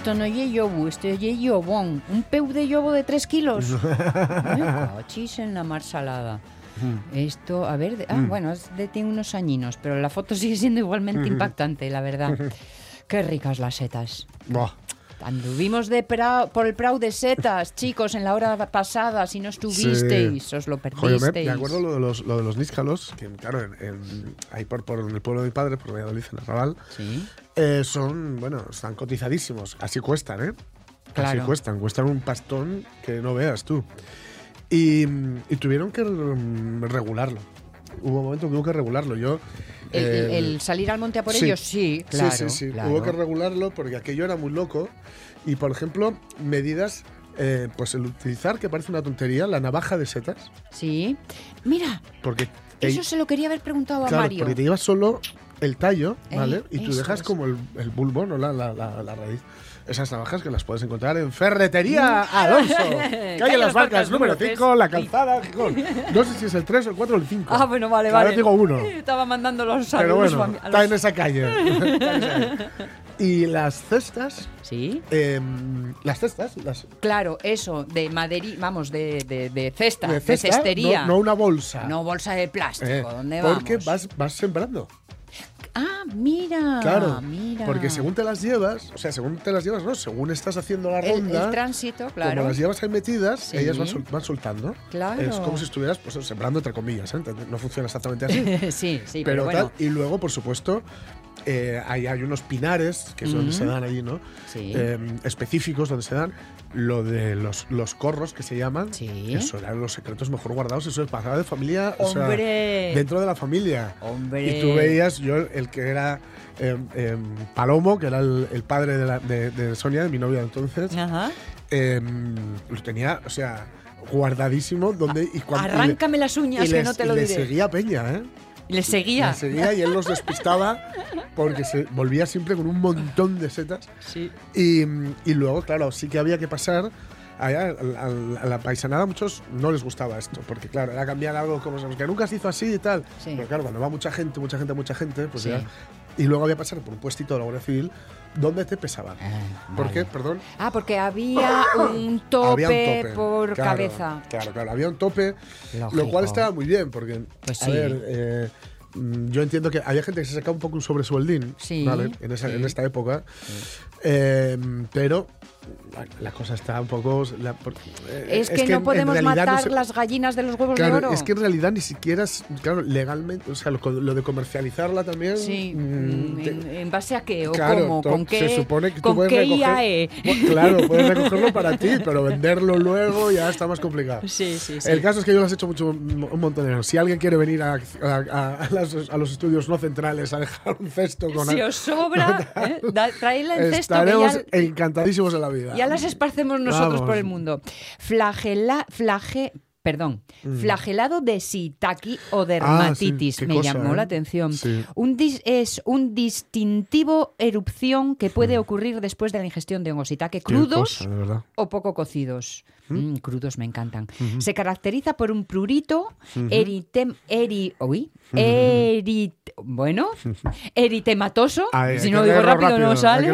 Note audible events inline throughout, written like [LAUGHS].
Esto no es yobu, esto es yobón. Un peu de yobo de 3 kilos. [LAUGHS] Ay, cachis en la mar salada. Esto, a ver, de- ah, bueno, es de, tiene unos añinos, pero la foto sigue siendo igualmente [LAUGHS] impactante, la verdad. [LAUGHS] Qué ricas las setas. Buah. Anduvimos de por el Prau de setas, [LAUGHS] chicos, en la hora pasada. Si no estuvisteis, os lo Joder, perdisteis. me, me acuerdo lo de los, lo de los níscalos, que claro, en, en- ahí por, por el pueblo de mi padre, por Valladolid, en Arrabal, Sí, eh, son, bueno, están cotizadísimos. Así cuestan, ¿eh? Así Claro. cuestan. Cuestan un pastón que no veas tú. Y, y tuvieron que mm, regularlo. Hubo un momento que hubo que regularlo. Yo. El, el- eh, el salir al monte a por sí. ellos, sí, claro. sí, sí, sí. claro. Hubo que regularlo porque aquello era muy loco. Y, por ejemplo, medidas, eh, pues el utilizar, que parece una tontería, la navaja de setas. Sí. Mira, Porque eso se lo quería haber preguntado a Mario. porque te llevas solo el tallo, Eh, ¿vale? y tú dejas es. como el, el bulbo, no la, la, la- la raíz. Esas navajas que las puedes encontrar en Ferretería [LAUGHS] Alonso, calle Las Barcas, número 5, La Calzada, Gijón. No sé si es el 3, el 4 o el 5. Ah, bueno, vale, Ahora vale. digo uno. [LAUGHS] Estaba mandando los Pero saludos bueno, a mi- a está los- en esa calle. [LAUGHS] Está en esa calle. y las cestas, Sí. em, las cestas, las Claro, eso, de maderi, vamos, de, de, de cesta, de, cestería. no, no una bolsa. No bolsa de plástico, Eh, ¿dónde vamos? porque vas, vas sembrando. Ah, mira. Claro, mira. porque según te las llevas, o sea, según te las llevas, no, según estás haciendo la el, ronda, el tránsito, claro. como las llevas ahí metidas, Sí. ellas van, sol- van soltando. Claro. Es como si estuvieras pues, sembrando entre comillas, ¿eh? no funciona exactamente así. [LAUGHS] sí, sí, pero, pero bueno. tal, y luego, por supuesto, eh, hay, hay unos pinares, que es donde Ujú. se dan allí, ¿no? Sí. Eh, específicos donde se dan lo de los, los corros que se llaman. Sí. Eso eran los secretos mejor guardados, eso es pasada de familia, o sea, ¡Hombre! dentro de la familia. Hombre. Y tú veías, yo, el que era eh, eh, Palomo, que era el, el padre de, la- de- de Sonia, de mi novia entonces, Ajá. eh, lo tenía, o sea, guardadísimo. Donde, y cuando, y le- Arráncame las uñas, y que les- no te y lo le diré. seguía Peña, ¿eh? Le seguía. Le seguía y él los despistaba porque se volvía siempre con un montón de setas. Sí. Y, y luego, claro, sí que había que pasar. Allá, al- al- a la paisanada a muchos no les gustaba esto, porque claro, era cambiar algo como que nunca se hizo así y tal. Sí. Pero claro, cuando va mucha gente, mucha gente, mucha gente, pues Sí. ya. Y luego había que pasar por un puestito de la Guardia Civil donde te pesaban. Ah, ¿Por vale. qué? Perdón. Ah, porque había un tope, [COUGHS] Había un tope. por Claro, cabeza. Claro, claro, había un tope, lo cual estaba muy bien, porque, Pues a sí. ver, eh, mm, yo entiendo que había gente que se sacaba un poco un sobresueldín, Sí, ¿vale? En, esa- sí. en esta época, Eh, pero la, cosa está un poco... la- eh, Es, que, no en podemos no matar se- las gallinas de los huevos Claro, de oro. es que en realidad ni siquiera es, claro, legalmente, o sea, lo, lo de comercializarla también... Sí, mm, te- en, en base a qué o Claro, cómo, con qué, se supone que tú puedes qué recoger- IAE. Bueno, Claro, puedes recogerlo para ti, pero venderlo luego ya está más complicado. Sí, sí, sí. El caso es que yo lo has hecho mucho, un montón de años. Si alguien quiere venir a, a- las- los estudios no centrales a dejar un cesto con Si os sobra, [LAUGHS] ¿eh? En cesto que estaremos ya, encantadísimos en la vida. Ya las esparcemos nosotros Vamos. por el mundo. Flagela, flage, perdón, flagelado de sitaki o dermatitis. Mm. Ah, qué Me cosa, llamó ¿eh? la atención. Sí. Un dis- es un distintivo erupción que puede ocurrir después de la ingestión de hongos shiitake Mm. Crudos cosa, o poco cocidos. Mm, crudos me encantan. Se caracteriza por un prurito eritem, eri, uy, erit, bueno, eritematoso, hay si no digo rápido, no sale,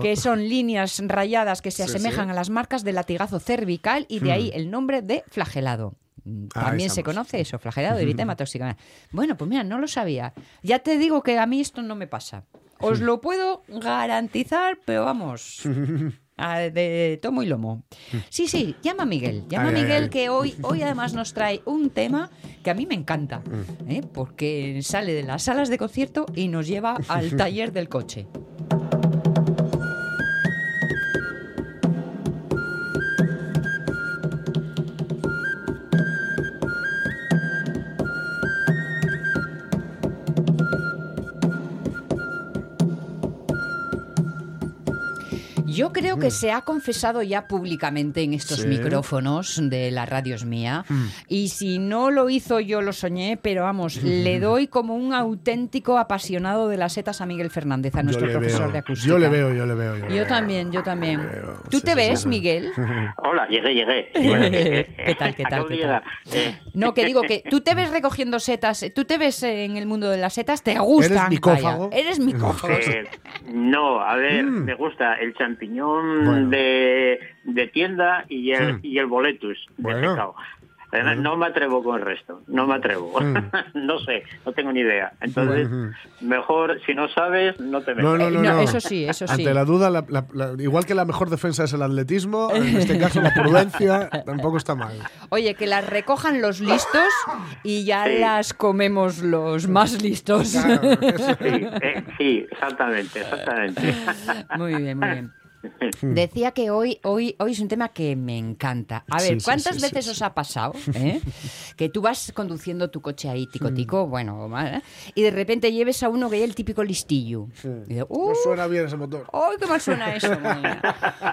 que son líneas rayadas que se Sí, asemejan sí. a las marcas del latigazo cervical y de ahí el nombre de flagelado. Mm, También se conoce eso, flagelado, eritema tóxica. Bueno, pues mira, no lo sabía. Ya te digo que a mí esto no me pasa. Os lo puedo garantizar, pero vamos. [LAUGHS] a- De tomo y lomo. Sí, sí, llama a Miguel. Llama a Miguel que hoy, hoy además nos trae un tema que a mí me encanta. Mm. ¿eh? Porque sale de las salas de concierto y nos lleva al [LAUGHS] taller del coche. Yo creo que se ha confesado ya públicamente en estos Mm. Sí. Mm. micrófonos de la radio es mía. Y si no lo hizo, yo lo soñé, pero vamos, le doy como un auténtico apasionado de las setas a Miguel Fernández, a nuestro profesor veo, de acústica. Yo le veo, yo le veo. Yo, Yo veo. también, yo también. ¿Tú sí, te sí, ves, sí. Miguel? [LAUGHS] Hola, llegué, llegué. [LAUGHS] ¿Qué tal, qué tal, qué tal? [LAUGHS] Eh, No, que digo que tú te ves recogiendo setas, tú te ves en el mundo de las setas, te gustan. ¿Eres micófago? vaya. Eres micófago. eh, no, a ver, Mm. me gusta el champiñón Bueno. de, de tienda y el, y el boletus de Bueno. Además, No me atrevo con el resto, no me atrevo. Mm. [LAUGHS] no sé, no tengo ni idea. Entonces, mejor, si no sabes, no te metas. No, no, no, eso sí, eso sí. Ante la duda, la- la- la- igual que la mejor defensa es el atletismo, en [LAUGHS] este caso la prudencia tampoco está mal. Oye, que las recojan los listos y ya Sí. las comemos los más listos. Claro, eso- Sí, eh, sí, exactamente, exactamente. [LAUGHS] Muy bien, muy bien. Decía que hoy, hoy, hoy es un tema que me encanta. A ver, Sí, ¿cuántas sí, veces os ha pasado eh? que tú vas conduciendo tu coche ahí, tico Mm. tico, bueno, mal, ¿eh? y de repente lleves a uno que hay el típico listillo? Y No "Uh, suena bien ese motor. ¡Ay, qué mal suena eso! [LAUGHS] madre!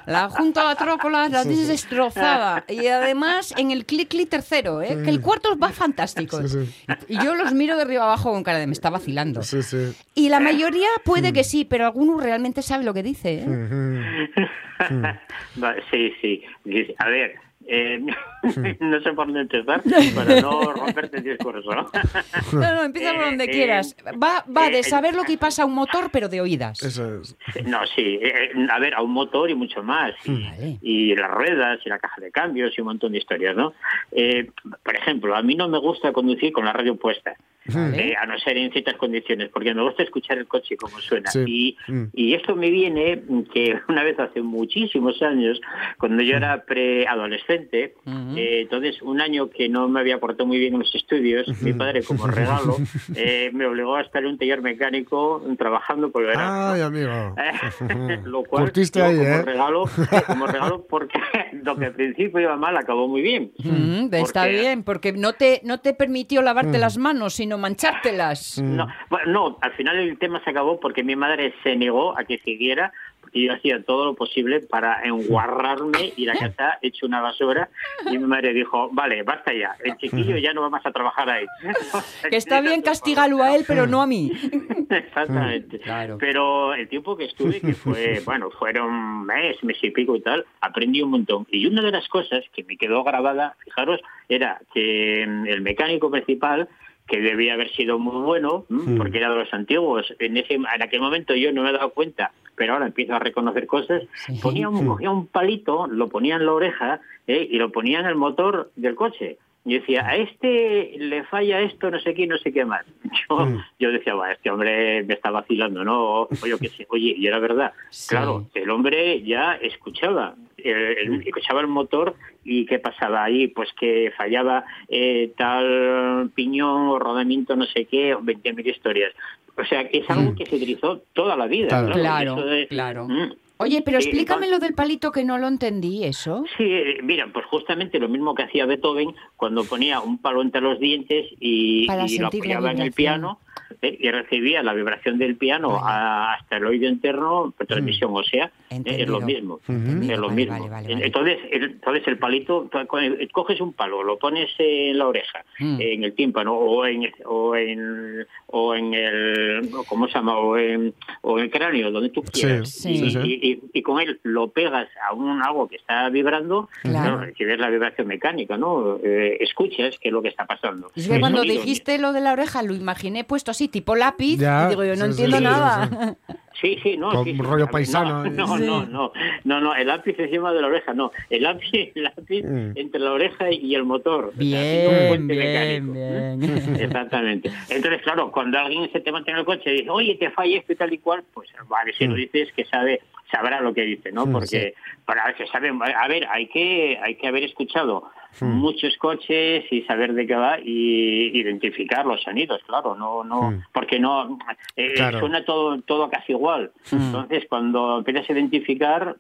La junta la trócola, la tienes destrozada. Y además en el clic clic tercero, ¿eh? que el cuarto va fantástico. Y yo los miro de arriba abajo con cara de me está vacilando. Y la mayoría puede que sí, pero alguno realmente sabe lo que dice. ¿eh? [LAUGHS] Va, Sí, sí. A ver, eh, [LAUGHS] no sé por dónde empezar [LAUGHS] para no romperte el discurso, ¿no? No, no, empieza por Eh, donde eh, quieras. Va, va de eh, saber lo que pasa a un motor, pero de oídas. Eso es. No, sí. a ver, a un motor y mucho más. Y, Vale. y las ruedas y la caja de cambios y un montón de historias, ¿no? Eh, por ejemplo, a mí no me gusta conducir con la radio puesta. Vale. eh, a no ser en ciertas condiciones, porque me gusta escuchar el coche como suena. Sí. Y, Mm. y esto me viene que una vez hace muchísimos años, cuando yo era preadolescente, Eh, entonces un año que no me había portado muy bien en los estudios, mi padre como regalo [LAUGHS] eh, me obligó a estar en un taller mecánico trabajando por el verano. Ay, amigo. [LAUGHS] lo cual yo ahí, como ¿eh? regalo [LAUGHS] como regalo porque lo que al principio iba mal acabó muy bien está Porque- bien, porque no te, no te permitió lavarte las manos, sino manchártelas. No, bueno, no, al final el tema se acabó porque mi madre se negó a que siguiera, porque yo hacía todo lo posible para enguarrarme y la casa hecho una basura. Y mi madre dijo, vale, basta ya, el chiquillo ya no va más a trabajar ahí. [LAUGHS] Que está bien castigarlo a él, pero no a mí. [LAUGHS] Exactamente. Claro. Pero el tiempo que estuve, que fue, [LAUGHS] bueno, fueron un mes, mes y pico y tal, aprendí un montón. Y una de las cosas que me quedó grabada, fijaros, era que mm, el mecánico principal que debía haber sido muy bueno, mm, porque era de los antiguos. En ese en aquel momento yo no me he dado cuenta, pero ahora empiezo a reconocer cosas. Sí. Ponía un, cogía un palito, lo ponía en la oreja eh, y lo ponía en el motor del coche. Y decía, a este le falla esto, no sé qué, no sé qué más. [LAUGHS] Yo, Mm. yo decía, va, este hombre me está vacilando, ¿no? O, o yo qué sé. Oye, y era verdad. Sí. Claro, el hombre ya escuchaba, el- escuchaba el motor y qué pasaba ahí, pues que fallaba eh, tal piñón o rodamiento, no sé qué, o 20.000 historias. O sea, que es algo que se utilizó toda la vida. Claro. Claro, Eso de- claro. Oye, pero Sí, explícame entonces- lo del palito que no lo entendí, ¿eso? Sí, eh, mira, pues justamente lo mismo que hacía Beethoven cuando ponía un palo entre los dientes y, y lo apoyaba en el piano eh, y recibía la vibración del piano Vale. a- hasta el oído interno por transmisión, o sea, eh, es lo mismo. Es lo vale, mismo. vale, vale, vale. Entonces, el, entonces el palito, coges un palo, lo pones en la oreja, Mm. en el tímpano o en o en o en el ¿cómo se llama? o en, o en el cráneo, donde tú Sí, quieras. sí, Y- sí. y- y- y con él lo pegas a un algo que está vibrando, Claro. claro, recibes la vibración mecánica, ¿no? Eh, escuchas qué es lo que está pasando. Es que cuando dijiste lo de la oreja lo imaginé puesto así, tipo lápiz, Ya, y digo yo, no sí, entiendo sí, sí, nada. Sí, [LAUGHS] sí, no. Con sí, sí, rollo no, paisano, ¿eh? No, no, no, no, no, el lápiz encima de la oreja, no. El lápiz, el lápiz Mm. entre la oreja y el motor. Bien, Así como un puente bien, mecánico. bien. [LAUGHS] Exactamente. Entonces, claro, cuando alguien se te monta en el coche y dice, oye, te falla esto y tal y cual, pues vale, si lo dices que sabe sabrá lo que dice, ¿no? Mm, Porque para que sabe, a ver, hay que hay que haber escuchado muchos coches y saber de qué va y identificar los sonidos, claro, no no Mm. porque no eh, Claro. suena todo todo casi igual. Entonces, cuando empiezas a identificar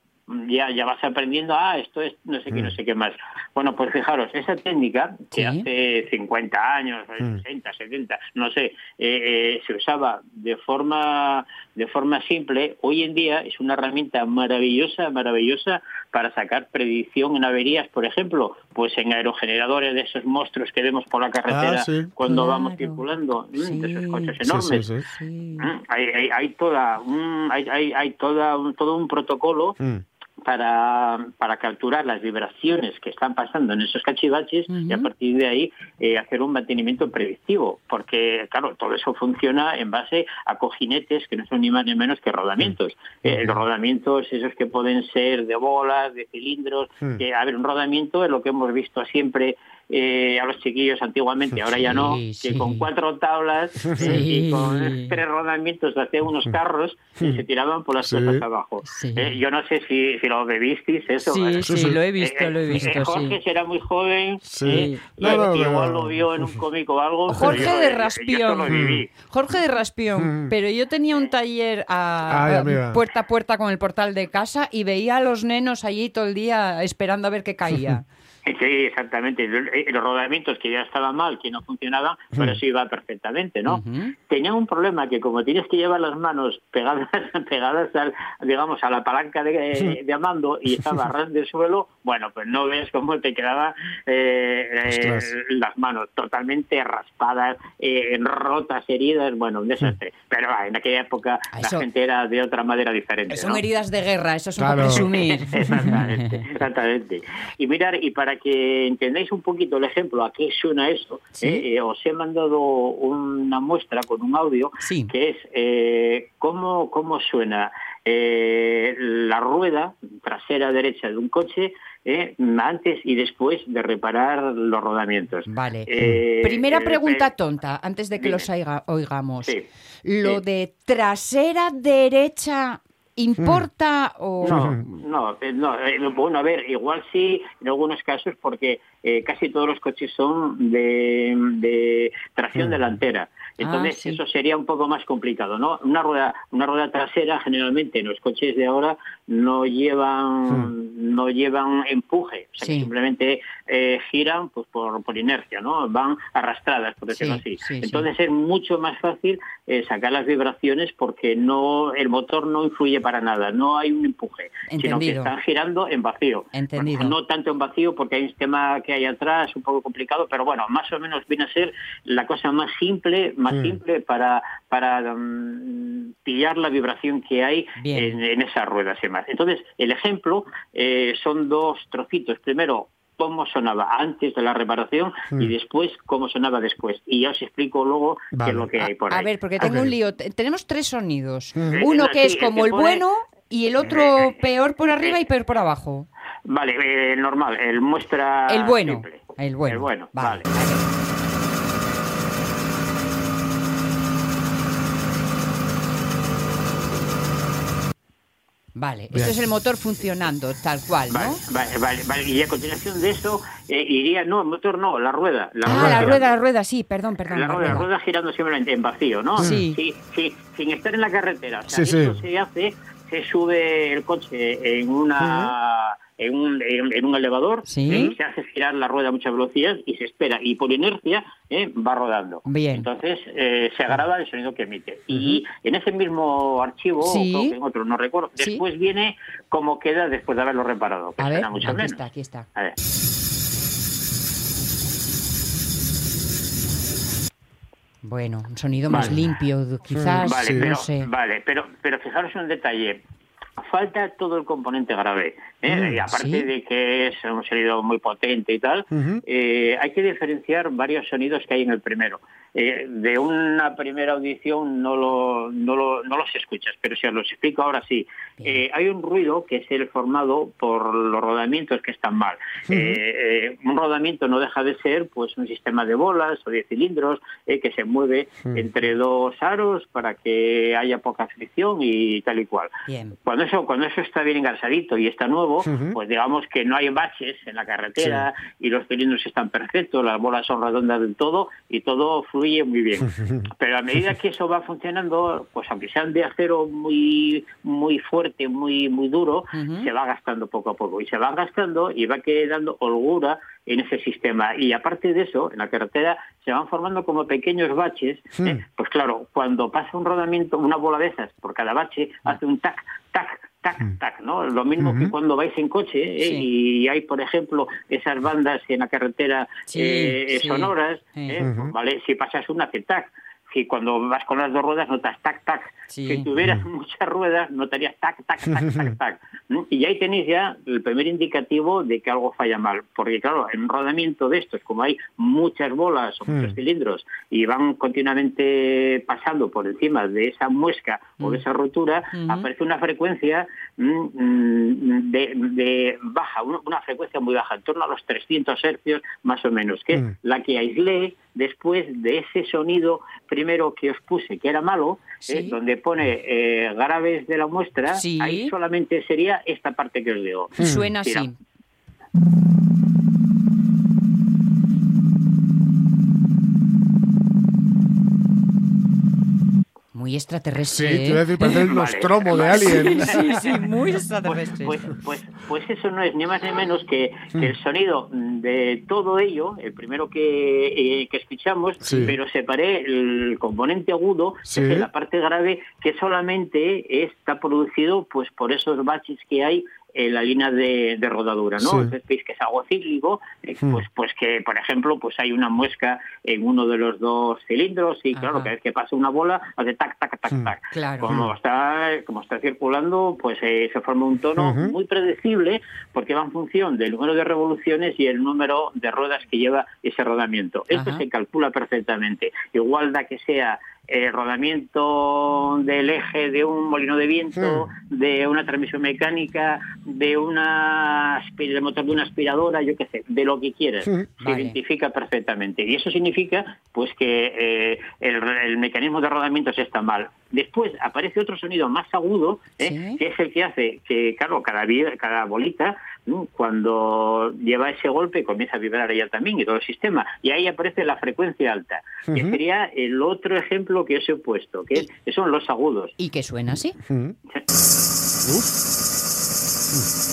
ya, ya vas aprendiendo, ah, esto es no sé qué, no sé qué más. Bueno, pues fijaros, esa técnica que Sí. hace 50 años, 60, 70, no sé, eh, eh, se usaba de forma, de forma simple, hoy en día es una herramienta maravillosa, maravillosa para sacar predicción en averías, por ejemplo, pues en aerogeneradores de esos monstruos que vemos por la carretera Ah, sí. cuando Claro. vamos circulando, mm, de esos coches enormes. sí, sí. Sí. Mm, Hay, hay, hay toda un, hay, hay, hay toda un, todo un protocolo Mm. Para, para capturar las vibraciones que están pasando en esos cachivaches y a partir de ahí eh, hacer un mantenimiento predictivo, porque claro, todo eso funciona en base a cojinetes que no son ni más ni menos que rodamientos. Eh, los rodamientos, esos que pueden ser de bolas, de cilindros, que a ver, un rodamiento es lo que hemos visto siempre eh, a los chiquillos antiguamente, ahora ya no, Sí, que sí. con cuatro tablas [LAUGHS] eh, Sí. y con tres rodamientos hacían unos carros y se tiraban por las Sí. cosas abajo. Sí. Eh, yo no sé si, si lo bebisteis eso. Sí, sí, sí. lo he visto, Eh, lo he eh, visto, Jorge sí. será muy joven, Sí. eh, No, y- no, igual pero- lo vio en un cómic o algo. pero Jorge yo- de Raspión. Jorge de Raspión, Mm. pero yo tenía un taller a, Ay, a- amiga. puerta a puerta con el portal de casa y veía a los nenos allí todo el día esperando a ver qué caía. [LAUGHS] Sí, exactamente. Eh, Los rodamientos que ya estaban mal, que no funcionaban, pero eso iba perfectamente, ¿no? Tenía un problema que como tienes que llevar las manos pegadas, [LAUGHS] pegadas al, digamos, a la palanca de, de mando y estaba ras del suelo, bueno, pues no ves cómo te quedaban eh, eh, las manos totalmente raspadas, eh, rotas, heridas, bueno, un desastre. Pero ah, en aquella época Ah, la eso- gente era de otra manera diferente. Son ¿no? heridas de guerra, eso es un Claro. poco presumir. [LAUGHS] Exactamente, [LAUGHS] exactamente. Y mirar, y para que entendáis un poquito el ejemplo a qué suena eso, Sí. eh, eh, os he mandado una muestra con un audio Sí. que es eh, cómo, cómo suena eh, la rueda trasera derecha de un coche eh, antes y después de reparar los rodamientos. Vale. Eh, Primera eh, pregunta eh, tonta, antes de que dime. los oiga- oigamos. Sí. ¿Lo Sí. de trasera derecha importa o...? No, no, eh, no. eh, bueno, a ver, igual sí, en algunos casos, porque eh, casi todos los coches son de, de tracción delantera. Entonces, Ah, sí. eso sería un poco más complicado, ¿no? Una rueda, una rueda trasera, generalmente en los coches de ahora no llevan, no llevan empuje, o sea, que simplemente eh, giran pues por, por inercia, ¿no? Van arrastradas, por decirlo Sí, así. sí, sí. Entonces es mucho más fácil eh, sacar las vibraciones porque no el motor no influye para nada, no hay un empuje, sino que están girando en vacío. Entendido. Bueno, no tanto en vacío porque hay un sistema que hay atrás un poco complicado, pero bueno, más o menos viene a ser la cosa más simple, más Mm. simple para para mm, pillar la vibración que hay en, en esas ruedas y más. Entonces, el ejemplo eh, son dos trocitos. Primero, cómo sonaba antes de la reparación y después cómo sonaba después. Y ya os explico luego qué Vale. es lo que hay por A ahí. ver, porque tengo un lío. Te- Tenemos tres sonidos. Ujú. Uno Eh, que es el como el bueno y el otro peor por arriba y peor por abajo. Vale, eh, normal, el muestra El bueno. simple. El bueno. El bueno, Vale. vale. Vale, Bien. este es el motor funcionando tal cual, ¿no? Vale, vale, vale, vale. Y a continuación de eso eh, iría, no, el motor no, la rueda. La ah, rueda la girando. rueda, la rueda, sí, perdón, perdón. La la rueda, la rueda. girando simplemente en vacío, ¿no? Sí. Sí, sí, sin estar en la carretera. O sea, Sí, esto sí. se hace, se sube el coche en una en un, en, en un elevador, Sí. ¿eh? se hace girar la rueda a mucha velocidad y se espera. Y por inercia ¿eh? va rodando. Bien. Entonces eh, se graba el sonido que emite. Y en ese mismo archivo, Sí. creo que en otro, no recuerdo, Sí. después viene cómo queda después de haberlo reparado. Que A ver, suena mucho aquí menos. está, aquí está. A ver. Bueno, un sonido más Vale. limpio, quizás, Vale, no pero, sé. vale, pero, pero fijaros un detalle. Falta todo el componente grave, ¿eh? y aparte sí. de que es un sonido muy potente y tal, eh, hay que diferenciar varios sonidos que hay en el primero. Eh, de una primera audición no, lo, no, lo- no los escuchas, pero si os los explico ahora sí. Eh, hay un ruido que es el formado por los rodamientos que están mal. Eh, un rodamiento no deja de ser pues un sistema de bolas o de cilindros que se mueve entre dos aros para que haya poca fricción y tal y cual. Bien. Cuando eso, cuando eso está bien engarsadito y está nuevo, Pues digamos que no hay baches en la carretera y los cilindros están perfectos, las bolas son redondas del todo y todo fluye muy bien. Pero a medida que eso va funcionando, pues aunque sean de acero muy muy fuerte, muy muy duro, se va gastando poco a poco y se va gastando y va quedando holgura en ese sistema. Y aparte de eso, en la carretera se van formando como pequeños baches. ¿eh? Pues claro, cuando pasa un rodamiento, una bola de esas por cada bache, hace un tac, tac, tac, tac, ¿no? Lo mismo que cuando vais en coche ¿eh? Sí. y hay, por ejemplo, esas bandas en la carretera Sí, eh, sí. sonoras. ¿eh? Pues, ¿vale? Si pasas una, hace tac. Si cuando vas con las dos ruedas notas tac, tac. Sí. Si tuvieras muchas ruedas notarías tac, tac, tac, tac, [LAUGHS] tac. ¿no? Y ahí tenéis ya el primer indicativo de que algo falla mal. Porque claro, en un rodamiento de estos, como hay muchas bolas o muchos cilindros y van continuamente pasando por encima de esa muesca o de esa rotura, aparece una frecuencia mm, mm, de, de baja, una, frecuencia muy baja, en torno a los 300 hercios más o menos, que es Mm. la que aislé después de ese sonido primero que os puse, que era malo, Sí. eh, donde pone eh, graves de la muestra, Sí. ahí solamente sería esta parte que os digo. Suena Mira. así. Muy extraterrestre. Sí, te iba a decir, parece el [LAUGHS] Vale, nostromo de. Alien. Sí, sí, muy Pues, extraterrestre. pues, pues, pues eso no es ni más ni menos que, que el sonido de todo ello, el primero que, eh, que escuchamos, Sí. pero separé el componente agudo, Sí. que es la parte grave, que solamente está producido pues por esos baches que hay en la línea de, de rodadura, ¿no? Sí. Entonces veis que es algo cíclico, eh, Hmm. pues, pues que, por ejemplo, pues hay una muesca en uno de los dos cilindros y claro, cada vez que pasa una bola hace tac, tac, tac, Hmm. tac. Claro. Como está, como está circulando, pues eh, se forma un tono muy predecible porque va en función del número de revoluciones y el número de ruedas que lleva ese rodamiento. Esto Ajá. se calcula perfectamente. Igual da que sea el rodamiento del eje de un molino de viento, de una transmisión mecánica, de una motor de una aspiradora, yo qué sé, de lo que quieras. Sí. Se Vale. identifica perfectamente. Y eso significa pues que eh, el, el mecanismo de rodamientos está mal. Después aparece otro sonido más agudo, ¿eh? Sí. que es el que hace que, claro, cada, cada bolita, ¿no? cuando lleva ese golpe, comienza a vibrar ella también y todo el sistema. Y ahí aparece la frecuencia alta, que sería el otro ejemplo que os he puesto, que, es- que son los agudos. Y que suena así. [LAUGHS] Uf.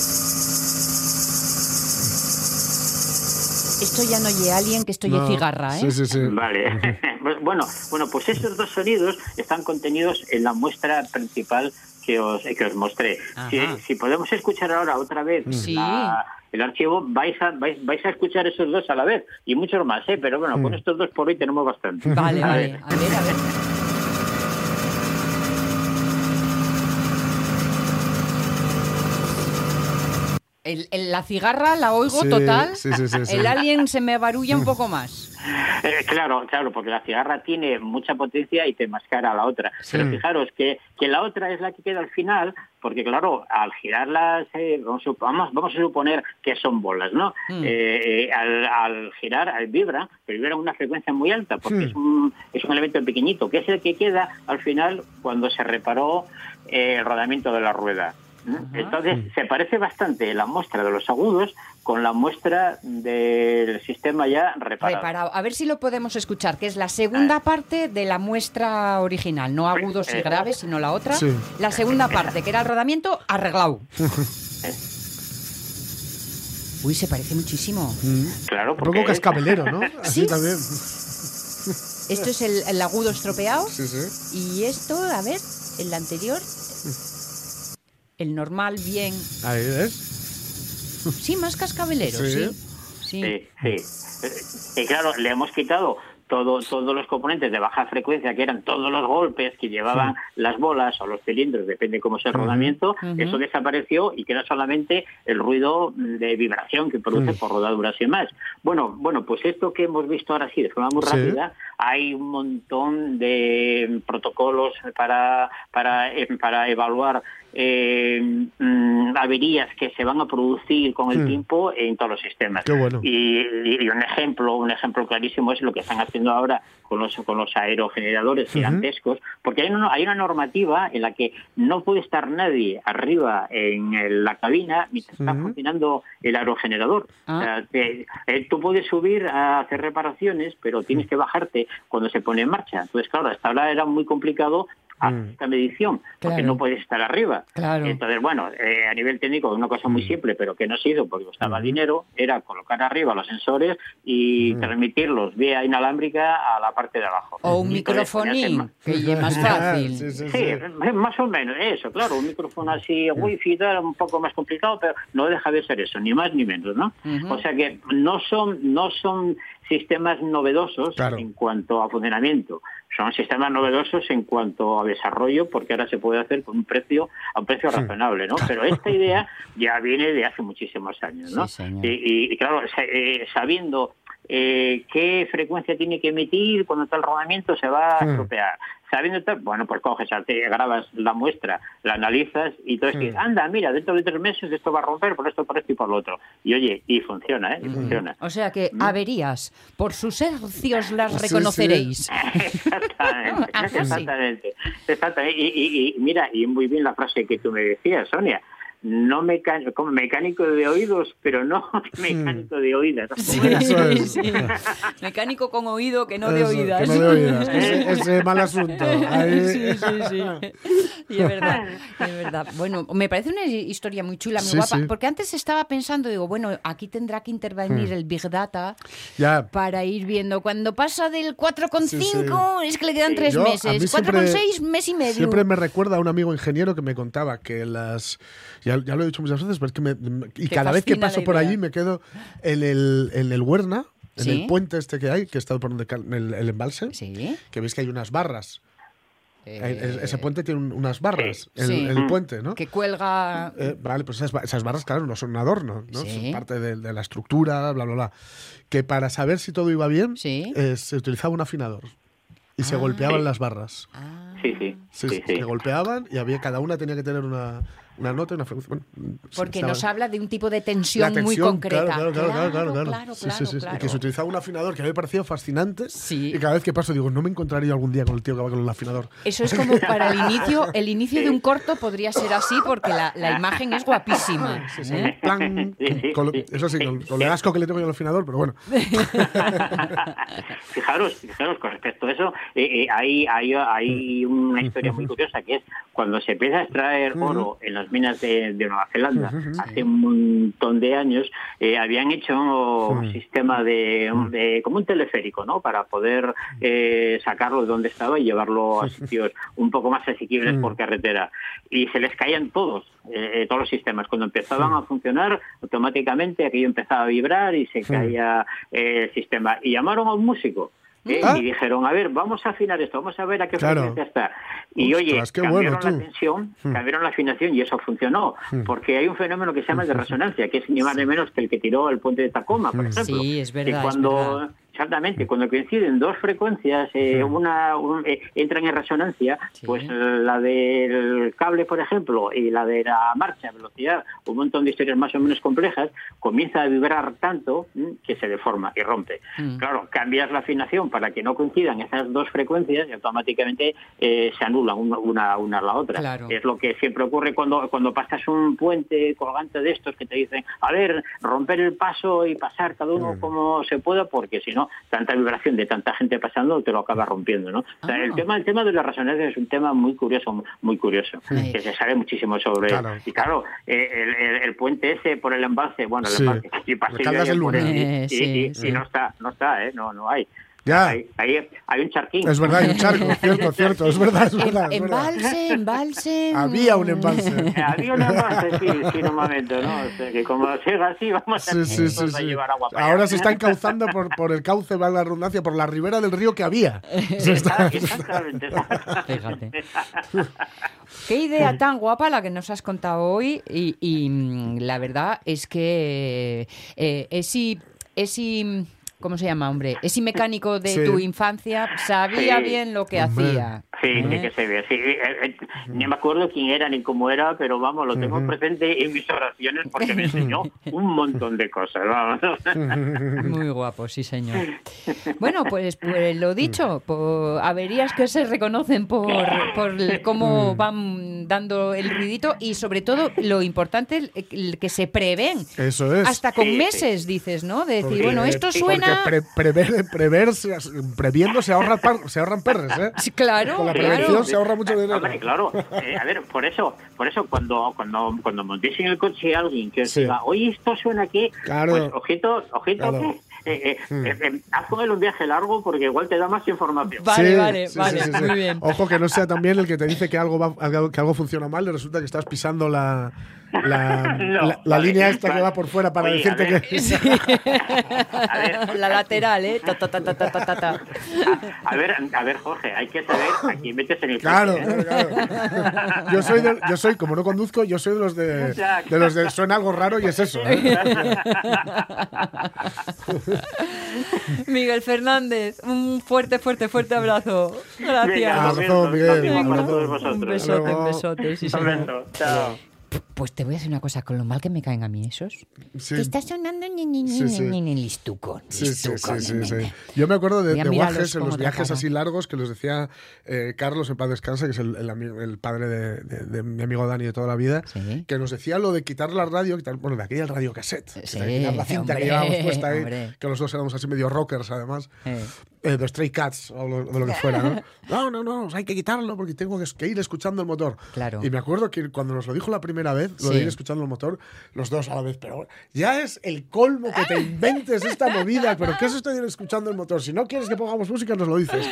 Esto ya no oye alguien que estoy No. en cigarra, ¿eh? Sí, sí, sí. Vale. [LAUGHS] Pues, bueno, bueno, pues esos dos sonidos están contenidos en la muestra principal que os, que os mostré. Si, si podemos escuchar ahora otra vez Sí. la- el archivo, vais a, vais, vais a escuchar esos dos a la vez y muchos más, ¿eh? Pero bueno, con estos dos por hoy tenemos bastante. Vale, [LAUGHS] A vale. ver. A ver, a ver. El- el- la cigarra la oigo Sí, total. sí, sí, sí, [LAUGHS] sí. El alien se me barulla un poco más. Eh, claro, claro, porque la cigarra tiene mucha potencia y te mascara a la otra. Pero fijaros que, que la otra es la que queda al final, porque claro, al girarlas, eh, vamos, a, vamos, vamos a suponer que son bolas, ¿no? Mm. Eh, eh, al, al girar, al vibra, pero vibra a una frecuencia muy alta, porque es, un, es un elemento pequeñito, que es el que queda al final cuando se reparó eh, el rodamiento de la rueda. Entonces, se parece bastante la muestra de los agudos con la muestra del sistema ya reparado. Reparado. A ver si lo podemos escuchar, que es la segunda parte de la muestra original. No agudos y Eh, graves, sino la otra. Sí. La segunda parte, que era el rodamiento arreglado. [LAUGHS] Uy, se parece muchísimo. Mm. Claro, Un porque poco cascabelero, ¿no? [LAUGHS] Así Sí. también. Esto es el, el agudo estropeado. Sí, sí. Y esto, a ver, el anterior. El normal, bien. Ahí ves. Sí, más cascabelero, sí. Sí. Sí. Y claro, le hemos quitado todo, todos los componentes de baja frecuencia, que eran todos los golpes que llevaban las bolas o los cilindros, depende cómo sea el rodamiento, eso desapareció y queda solamente el ruido de vibración que produce por rodaduras y más. Bueno, bueno, pues esto que hemos visto ahora sí de forma muy rápida, hay un montón de protocolos para, para, eh, para evaluar eh, mm, averías que se van a producir con el tiempo en todos los sistemas. y, y, un ejemplo, un ejemplo clarísimo es lo que están haciendo ahora con los con los aerogeneradores gigantescos, porque hay una, hay una normativa en la que no puede estar nadie arriba en la cabina mientras está funcionando el aerogenerador. Ah. Eh, tú puedes subir a hacer reparaciones, pero tienes que bajarte cuando se pone en marcha. Entonces, claro, hasta ahora era muy complicado a mm. esta medición, porque no puedes estar arriba. Entonces, bueno, eh, a nivel técnico, una cosa muy mm. simple, pero que no ha sido porque costaba mm. dinero, era colocar arriba los sensores y transmitirlos vía inalámbrica a la parte de abajo. O un microfonín, que es más [LAUGHS] fácil. sí, más o menos, eso, claro, un micrófono así, [LAUGHS] wifi, era un poco más complicado, pero no deja de ser eso, ni más ni menos, ¿no? O sea que no son, no son sistemas novedosos en cuanto a funcionamiento son sistemas novedosos en cuanto a desarrollo porque ahora se puede hacer con un precio a un precio razonable no pero esta [LAUGHS] idea ya viene de hace muchísimos años no y, claro eh, sabiendo eh, qué frecuencia tiene que emitir cuando está el rodamiento se va a estropear sabiendo tal, bueno, pues coges, te grabas la muestra, la analizas y todo es anda, mira, dentro de tres meses esto va a romper por esto, por esto y por lo otro. Y oye, y funciona, ¿eh? Y funciona. O sea que mm. averías, por sus hercios [LAUGHS] las reconoceréis. [LAUGHS] exactamente, [LAUGHS] ah, exactamente, exactamente. Y, y, mira, y muy bien la frase que tú me decías, Sonia, no mecánico, como mecánico de oídos, pero no [LAUGHS] mecánico de oídas. [LAUGHS] mecánico con oído que no de oídas. [LAUGHS] Ese, mal asunto. Sí, sí, sí. Y es verdad, es verdad. Bueno, me parece una historia muy chula, muy guapa, porque antes estaba pensando, digo, bueno, aquí tendrá que intervenir hmm. el Big Data para ir viendo. Cuando pasa del 4,5 es que le quedan tres meses. 4,6, mes y medio. Siempre me recuerda a un amigo ingeniero que me contaba que las ya, lo he dicho muchas veces, pero es que me, y cada vez que paso por allí me quedo en el, en el Huerna, en el puente este que hay, que está por donde el, el embalse, que veis que hay unas barras. Eh, ese puente tiene unas barras, el, el, puente, ¿no? Que cuelga. Eh, vale, pues esas, barras, claro, no son un adorno, ¿no? Son parte de, la estructura, bla, bla, bla. Que para saber si todo iba bien, eh, se utilizaba un afinador y se ah. golpeaban las barras. Ah. Sí, sí. Se, se, golpeaban y había cada una tenía que tener una, una nota, una frecuencia. Porque nos habla de un tipo de tensión, muy concreta. Claro, claro, claro, claro. claro, Y que se utilizaba un afinador que a mí me parecía fascinante. Y cada vez que paso digo, no me encontraría algún día con el tío que va con el afinador. Eso es como para el inicio, el inicio de un corto podría ser así porque la, la imagen es guapísima. ¿eh? Plan, eso sí, con, el asco que le tengo yo al afinador, pero bueno. [LAUGHS] fijaros, fijaros, con respecto a eso, eh, eh, hay, hay, hay una historia muy curiosa que es cuando se empieza a extraer oro en las minas de, Nueva Zelanda. Hace un montón de años, eh, habían hecho un sistema de, como un teleférico, ¿no? Para poder eh, sacarlo de donde estaba y llevarlo a sitios un poco más asequibles por carretera. Y se les caían todos, eh, todos los sistemas. Cuando empezaban a funcionar, automáticamente aquello empezaba a vibrar y se caía el sistema. Y llamaron a un músico Ah. Y dijeron, a ver, vamos a afinar esto, vamos a ver a qué frecuencia está. Y oye, cambiaron la tensión, hmm. cambiaron la afinación y eso funcionó. Hmm. Porque hay un fenómeno que se llama de resonancia, que es ni más ni menos que el que tiró el puente de Tacoma, por hmm. ejemplo. Sí, es verdad. Que cuando, Exactamente, cuando coinciden dos frecuencias, eh, una eh, entran en resonancia, pues la del cable, por ejemplo, y la de la marcha, velocidad, un montón de historias más o menos complejas, comienza a vibrar tanto que se deforma y rompe. Mm. Claro, cambias la afinación para que no coincidan esas dos frecuencias y automáticamente eh, se anulan una, una, a la otra. Es lo que siempre ocurre cuando, cuando pasas un puente colgante de estos que te dicen, a ver, romper el paso y pasar cada uno mm. como se pueda, porque si no, tanta vibración de tanta gente pasando te lo acaba rompiendo, ¿no? el ah. tema el tema de la resonancia es un tema muy curioso, muy curioso, que se sabe muchísimo sobre y claro, eh, el, puente ese por el embalse, bueno, el embalse y, y, no está, no está, ¿eh? no no hay. Ya. Ahí, ahí hay un charquín. Es verdad, hay un charco, [LAUGHS] cierto, cierto, es verdad, es verdad. es verdad. Embalse, embalse. Había un embalse. Eh, Había un embalse, sí, sí, en un momento, ¿no? O sea, que como siga así, vamos a, Sí, sí, sí, vamos a sí. llevar agua para Ahora allá. se está encauzando por, por el cauce, va la redundancia, por la ribera del río que había. [LAUGHS] Se está- Exactamente. Fíjate. [LAUGHS] Qué idea tan guapa la que nos has contado hoy y, y, mm, la verdad es que eh, ese, ese, ¿cómo se llama, hombre? Ese mecánico de Sí. tu infancia sabía Sí. bien lo que Hombre. hacía. Sí, sí ¿eh? que se ve. Sí, eh, eh, ni me acuerdo quién era ni cómo era, pero vamos, lo tengo presente en mis oraciones porque me [LAUGHS] enseñó un montón de cosas. Vamos. [LAUGHS] Muy guapo, sí, señor. Bueno, pues, pues lo dicho, por averías que se reconocen por, por cómo van dando el ruidito y sobre todo lo importante, el- el que se prevén. Eso es. Hasta con Sí, sí. meses, dices, ¿no? De decir, Porque- bueno, esto porque suena... pre- prever, prever, se- previendo se, ahorra par- se ahorran perres, ¿eh? Sí, Claro, Con la claro. prevención se ahorra mucho dinero. Hombre, claro. Eh, a ver, por eso, por eso cuando cuando cuando montéis en el coche a alguien que os Sí. diga, oye, esto suena aquí, Claro. pues ojito, ojito Claro. que eh, eh, eh, eh, haz con él un viaje largo porque igual te da más información. Vale, Sí, vale, sí, vale, sí, sí, sí. muy bien. Ojo que no sea también el que te dice que algo va, que algo funciona mal y resulta que estás pisando la, la, [LAUGHS] No, la- la vale, línea esta que vale. va por fuera para Oye, a decirte ver. que... [LAUGHS] A ver, [LAUGHS] La lateral, ¿eh? Ta, ta, ta, ta, ta, ta, ta, ta. a ver, a ver, Jorge, hay que saber a quién metes en el Claro, coche. ¿eh? claro, claro. Yo soy, de- yo soy, como no conduzco, yo soy de los de, de los de suena algo raro y es eso. ¿eh? Miguel Fernández, un fuerte, fuerte, fuerte abrazo. Venga, Gracias. Abrazo, lo mismo, Miguel, lo mismo para abrazo. Un vosotros. besote, un besote, sí, Un beso. Chao. Pues te voy a decir una cosa, con lo mal que me caen a mí esos. Sí. Que está sonando ni ni ni Sí, ni sí. ni ni listuco. Sí, sí, ni. Yo me acuerdo de, de guajes, en los viajes así largos que los decía eh, Carlos en paz descansa, que es el, el el padre de, de- de mi amigo Dani de toda la vida, que nos decía lo de quitar la radio, quitar, bueno, de aquella el radio cassette, quitar la cinta hombre, que llevábamos puesta ahí, hombre. que los dos éramos así medio rockers además. Eh. Eh, de Stray Cats o lo- de lo que fuera, ¿no? [LAUGHS] No, no, no, hay que quitarlo porque tengo que, que ir escuchando el motor. Claro. Y me acuerdo que cuando nos lo dijo la primera vez, lo Sí. de ir escuchando el motor, los dos a la vez, pero ya es el colmo que te inventes esta movida, pero ¿qué es esto de ir escuchando el motor? Si no quieres que pongamos música, nos lo dices.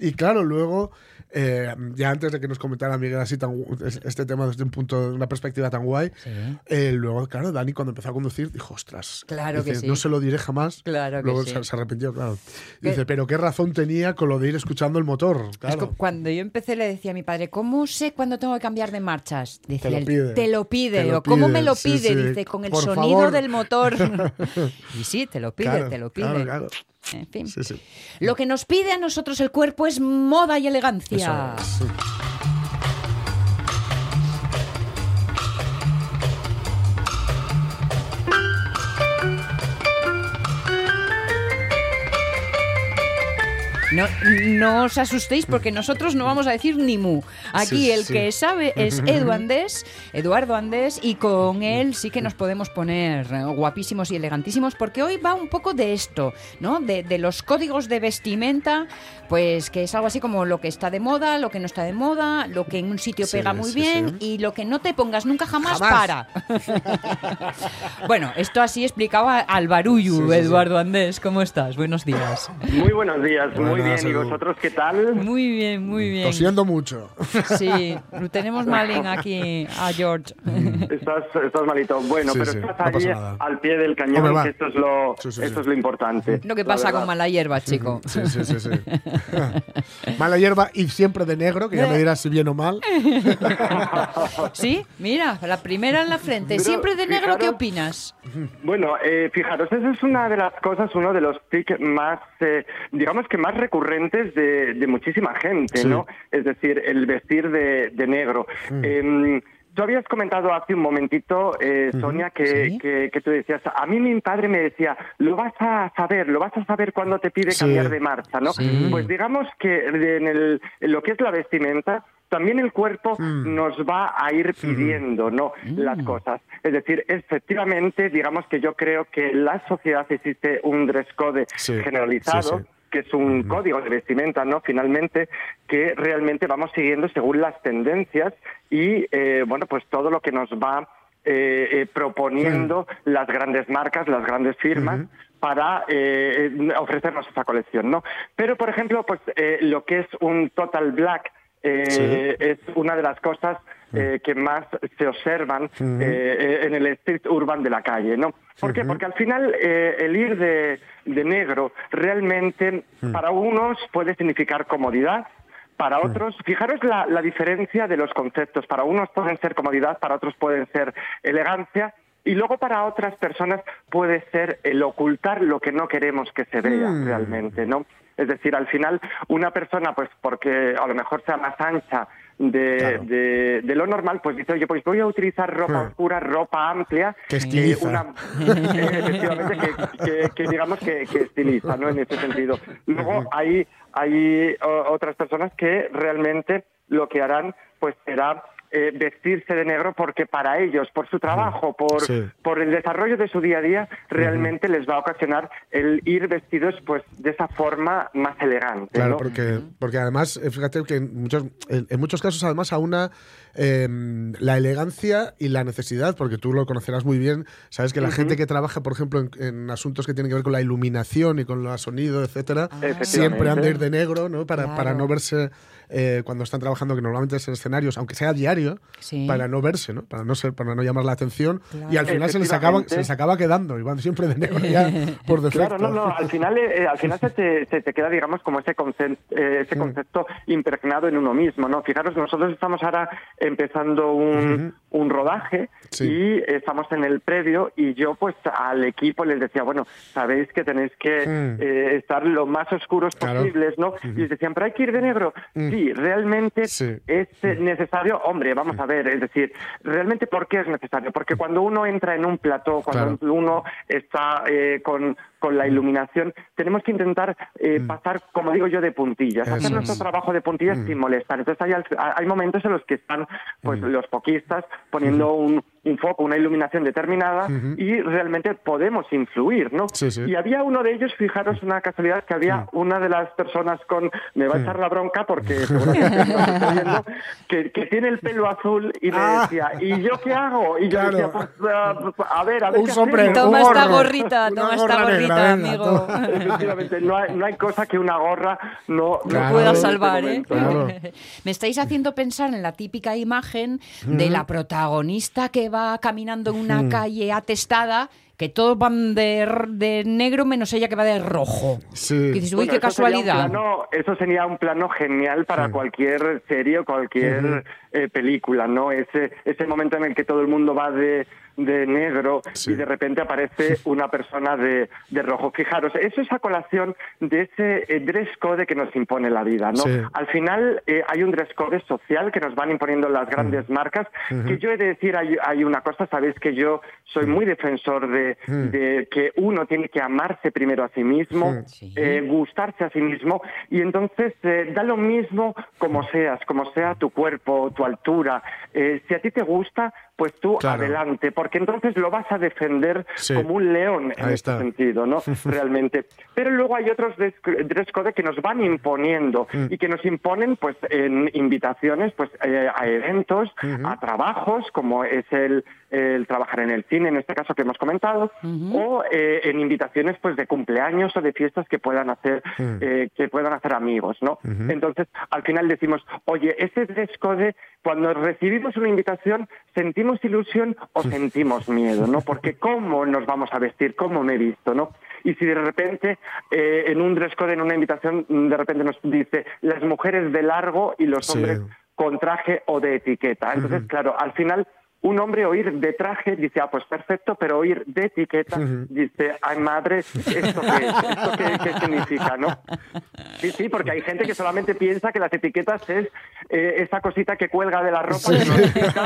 Y claro, luego, eh, ya antes de que nos comentara Miguel así tan, es- este tema desde un punto, una perspectiva tan guay, Sí. eh, luego, claro, Dani cuando empezó a conducir dijo, ostras, Claro que dice, sí. no se lo diré jamás. Claro que luego sí. se, se arrepintió, claro. Que- Dice, pero qué razón tenía con lo de ir escuchando el motor. Es Claro. co- cuando yo empecé le decía a mi padre, ¿cómo sé cuándo tengo que cambiar de marchas? Lo pide. te lo pide. Te lo o, ¿Cómo pide, me lo sí, pide? sí. Dice, con el Por sonido favor. del motor. [LAUGHS] [LAUGHS] y sí, te lo pide, Claro, te lo pide. claro, claro. En fin. Sí, sí. Lo que nos pide a nosotros el cuerpo es moda y elegancia. Eso es. No, no os asustéis porque nosotros no vamos a decir ni mu. Aquí Sí, el sí. que sabe es [LAUGHS] Edu Andés, Eduardo Andés, y con él sí que nos podemos poner eh, guapísimos y elegantísimos porque hoy va un poco de esto, ¿no? De, de los códigos de vestimenta, pues que es algo así como lo que está de moda, lo que no está de moda, lo que en un sitio Sí, pega muy sí, bien sí. y lo que no te pongas nunca jamás, Jamás. para. [LAUGHS] bueno, esto así explicaba sí, sí. Eduardo Andés. ¿Cómo estás? Buenos días. Muy buenos días, muy Buenas, bien. ¿Y Edu. vosotros qué tal? Muy bien, muy bien. Tosiendo mucho. Sí, lo tenemos malín aquí a George. Estás, estás malito. Bueno, Sí, pero sí, estás no ahí al pie del cañón, Hombre, que esto es lo, Sí, sí, esto sí. es lo importante. Lo que pasa con mala hierba, chico. Sí, sí, sí, sí. [LAUGHS] Mala hierba y siempre de negro, que ya me dirás si bien o mal. [LAUGHS] Sí, mira, la primera en la frente. Pero, Siempre de negro, ¿qué opinas? Bueno, eh, fijaros, esa es una de las cosas, uno de los tics más, eh, digamos que más recurrentes de, de muchísima gente, Sí. ¿no? Es decir, el vestir de, de negro. Em, Tú habías comentado hace un momentito, eh, Sonia, que, Sí. que, que tú decías, a mí mi padre me decía, lo vas a saber, lo vas a saber cuando te pide Sí. cambiar de marcha, ¿no? Sí. Pues digamos que en, el, en lo que es la vestimenta, también el cuerpo Mm. nos va a ir pidiendo, ¿no? Las cosas. Es decir, efectivamente, digamos que yo creo que en la sociedad existe un dress code Sí, generalizado. sí, sí. Que es un código de vestimenta, ¿no? Finalmente, que realmente vamos siguiendo según las tendencias y, eh, bueno, pues todo lo que nos va eh, eh, proponiendo las grandes marcas, las grandes firmas, para eh, ofrecernos esa colección, ¿no? Pero, por ejemplo, pues eh, lo que es un total black eh, es una de las cosas eh, que más se observan eh, en el street urban de la calle, ¿no? ¿Por qué? Porque al final el ir de, de negro realmente para unos puede significar comodidad, para otros, fijaros la, la, diferencia de los conceptos. Para unos pueden ser comodidad, para otros pueden ser elegancia. Y luego para otras personas puede ser el ocultar lo que no queremos que se vea realmente, ¿no? Es decir, al final una persona, pues porque a lo mejor sea más ancha de, de, de, lo normal, pues dice, oye, pues voy a utilizar ropa oscura, ropa amplia, que estiliza. una, [LAUGHS] efectivamente, que, que, que, digamos que, que estiliza, ¿no? En ese sentido. Luego hay, hay otras personas que realmente lo que harán, pues será eh, vestirse de negro porque para ellos, por su trabajo, por, Sí. por el desarrollo de su día a día, realmente les va a ocasionar el ir vestidos pues de esa forma más elegante. Claro, ¿no? porque, porque además, eh, fíjate que en muchos, en, en muchos casos además aúna eh, la elegancia y la necesidad, porque tú lo conocerás muy bien, sabes que la gente que trabaja, por ejemplo, en, en asuntos que tienen que ver con la iluminación y con el sonido, etcétera, siempre han de ir de negro, ¿no? Para, para no verse eh, cuando están trabajando, que normalmente es en escenarios, aunque sea diario, Sí. para no verse, ¿no? Para no ser, para no llamar la atención. Y al final se les acaba, se les acaba quedando y van siempre de negro ya [LAUGHS] por defecto. Claro, no, no, al final, eh, al final se, te, se te queda, digamos, como ese, eh, ese concepto impregnado en uno mismo, ¿no? Fijaros, nosotros estamos ahora empezando un, un rodaje Sí. y estamos en el previo y yo, pues, al equipo les decía, bueno, sabéis que tenéis que Mm. eh, estar lo más oscuros Claro. posibles, ¿no? Y les decían, pero hay que ir de negro. Sí, realmente Sí. es eh, necesario, hombre, vamos a ver, es decir, realmente ¿por qué es necesario? Porque cuando uno entra en un plató, cuando Claro. uno está eh, con, con la iluminación, tenemos que intentar eh, pasar, como digo yo, de puntillas, Eso hacer nuestro es. trabajo de puntillas sin molestar. Entonces hay, hay momentos en los que están pues los poquistas poniendo un, un foco, una iluminación determinada y realmente podemos influir, ¿no? Sí, sí. Y había uno de ellos, fijaros una casualidad, que había una de las personas con, me va a echar la bronca porque [LAUGHS] viendo, que, que tiene el pelo azul y me Ah. decía, ¿y yo qué hago? Y yo Claro. decía, pues ah, pues, a ver, a ver Un qué sombrero. hacemos". Toma esta gorrita, toma esta gorrita, amigo. Efectivamente, no hay, no hay cosa que una gorra no, no pueda este salvar, ¿eh? [LAUGHS] Me estáis haciendo pensar en la típica imagen de la protagonista que va caminando en una calle atestada, que todos van de, r- de negro menos ella que va de rojo. Sí. Que dices, uy, Bueno, qué eso sería un casualidad. plano- eso sería un plano genial para cualquier serie o cualquier eh, película, ¿no? Ese, ese momento en el que todo el mundo va de, de negro Sí. y de repente aparece una persona de, de rojo. Fijaros, eso es a colación de ese eh, dress code que nos impone la vida, ¿no? Sí. Al final eh, hay un dress code social que nos van imponiendo las grandes marcas, que yo he de decir, hay, hay una cosa, sabéis que yo soy muy defensor de, de que uno tiene que amarse primero a sí mismo, Sí. eh, gustarse a sí mismo, y entonces eh, da lo mismo como seas, como sea tu cuerpo, tu altura. Eh, si a ti te gusta, pues tú Claro. adelante, porque entonces lo vas a defender Sí. como un león en Ahí este está. sentido, ¿no? [LAUGHS] Realmente. Pero luego hay otros dress code que nos van imponiendo Mm. y que nos imponen, pues, en invitaciones, pues, eh, a eventos, a trabajos, como es el, el trabajar en el cine, en este caso que hemos comentado, o eh, en invitaciones, pues, de cumpleaños o de fiestas que puedan hacer, eh, que puedan hacer amigos, ¿no? Entonces, al final decimos, oye, ese dress code, cuando recibimos una invitación, sentimos ilusión o sentimos miedo, ¿no? Porque cómo nos vamos a vestir, cómo me he visto, ¿no? Y si de repente eh, en un dress code, en una invitación, de repente nos dice las mujeres de largo y los Sí. hombres con traje o de etiqueta. Entonces, claro, al final un hombre oír de traje dice, ah, pues perfecto, pero oír de etiqueta dice, ay madre, ¿esto qué es? ¿Esto qué, qué significa, no? Sí, sí, porque hay gente que solamente piensa que las etiquetas es eh, esa cosita que cuelga de la ropa que nos indica,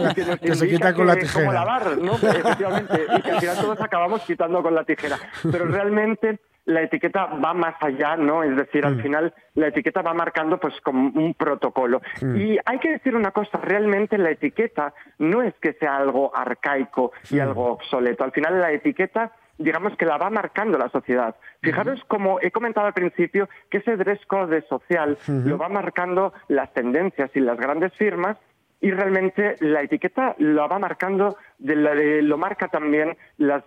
[LAUGHS] y que, nos Que se quita con la que- tijera. cómo lavar, ¿no? Efectivamente, y que al final todos acabamos quitando con la tijera. Pero realmente la etiqueta va más allá, ¿no? Es decir, Mm. al final la etiqueta va marcando pues como un protocolo. Mm. Y hay que decir una cosa, realmente la etiqueta no es que sea algo arcaico y Mm. algo obsoleto. Al final la etiqueta digamos que la va marcando la sociedad. Fijaros como he comentado al principio que ese dress code social lo va marcando las tendencias y las grandes firmas y realmente la etiqueta lo va marcando, lo marca también la,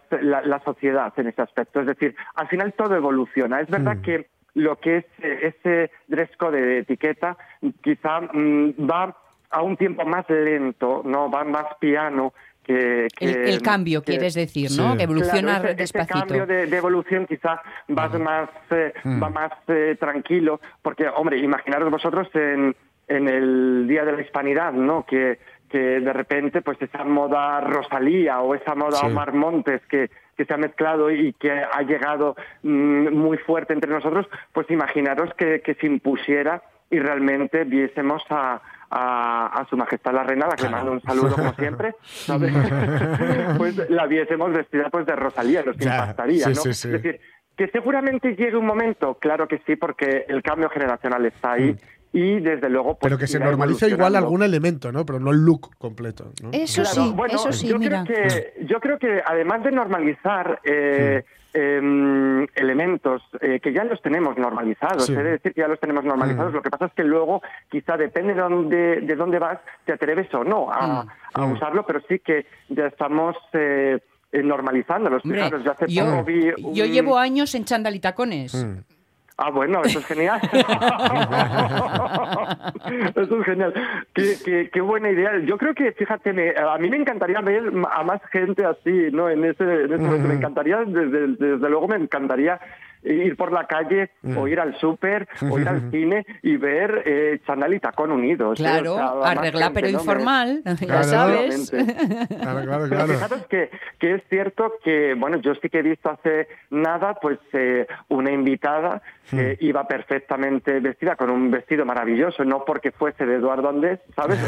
sociedad en ese aspecto. Es decir, al final todo evoluciona. Es verdad mm. que lo que es ese dress code de etiqueta quizá mm, va a un tiempo más lento, no va más piano que, el, cambio, quieres decir, ¿no? Que evoluciona claro, despacito. cambio de, evolución quizá va más, eh, va más eh, tranquilo, porque, hombre, imaginaros vosotros en, en el Día de la Hispanidad, ¿no? Que, que de repente, pues esa moda Rosalía o esa moda Omar Montes que, que se ha mezclado y que ha llegado mm, muy fuerte entre nosotros, pues imaginaros que, que se impusiera y realmente viésemos a, a, Su Majestad la Reina, la que le mando un saludo como siempre, [LAUGHS] [LAUGHS] pues la viésemos vestida pues de Rosalía, nos impactaría, ¿no? Es decir, que seguramente llegue un momento, claro que sí, porque el cambio generacional está ahí. Mm. Y desde luego. Pues, pero que se normalice igual algún elemento, ¿no? Pero no el look completo. Eso sí, bueno, eso sí, yo mira. Creo que, yo creo que además de normalizar. Eh, mm. Em, elementos eh, que ya los tenemos normalizados. Sí. decir que ya los tenemos normalizados. Mm. Lo que pasa es que luego, quizá depende de dónde, de dónde vas, te atreves o no a, mm. Mm. usarlo, pero sí que ya estamos. Eh, eh normalizándolos. yo, yo, llevo años en chándal y tacones. Ah, bueno, eso es genial. [LAUGHS] eso es genial. Qué, qué, buena idea. Yo creo que, fíjate, a mí me encantaría ver a más gente así, ¿no? En ese, en ese me encantaría, desde, desde luego me encantaría ir por la calle o ir al súper o ir al [LAUGHS] cine y ver eh, Chanel y Tacón unidos. Claro, arreglar pero informal, [LAUGHS] ya sabes. [LAUGHS] Claro, claro, claro. Fijaros que, que es cierto que, bueno, yo sí que he visto hace nada, pues eh, una invitada que hmm. iba perfectamente vestida con un vestido maravilloso, no porque fuese de Eduardo Andés, ¿sabes?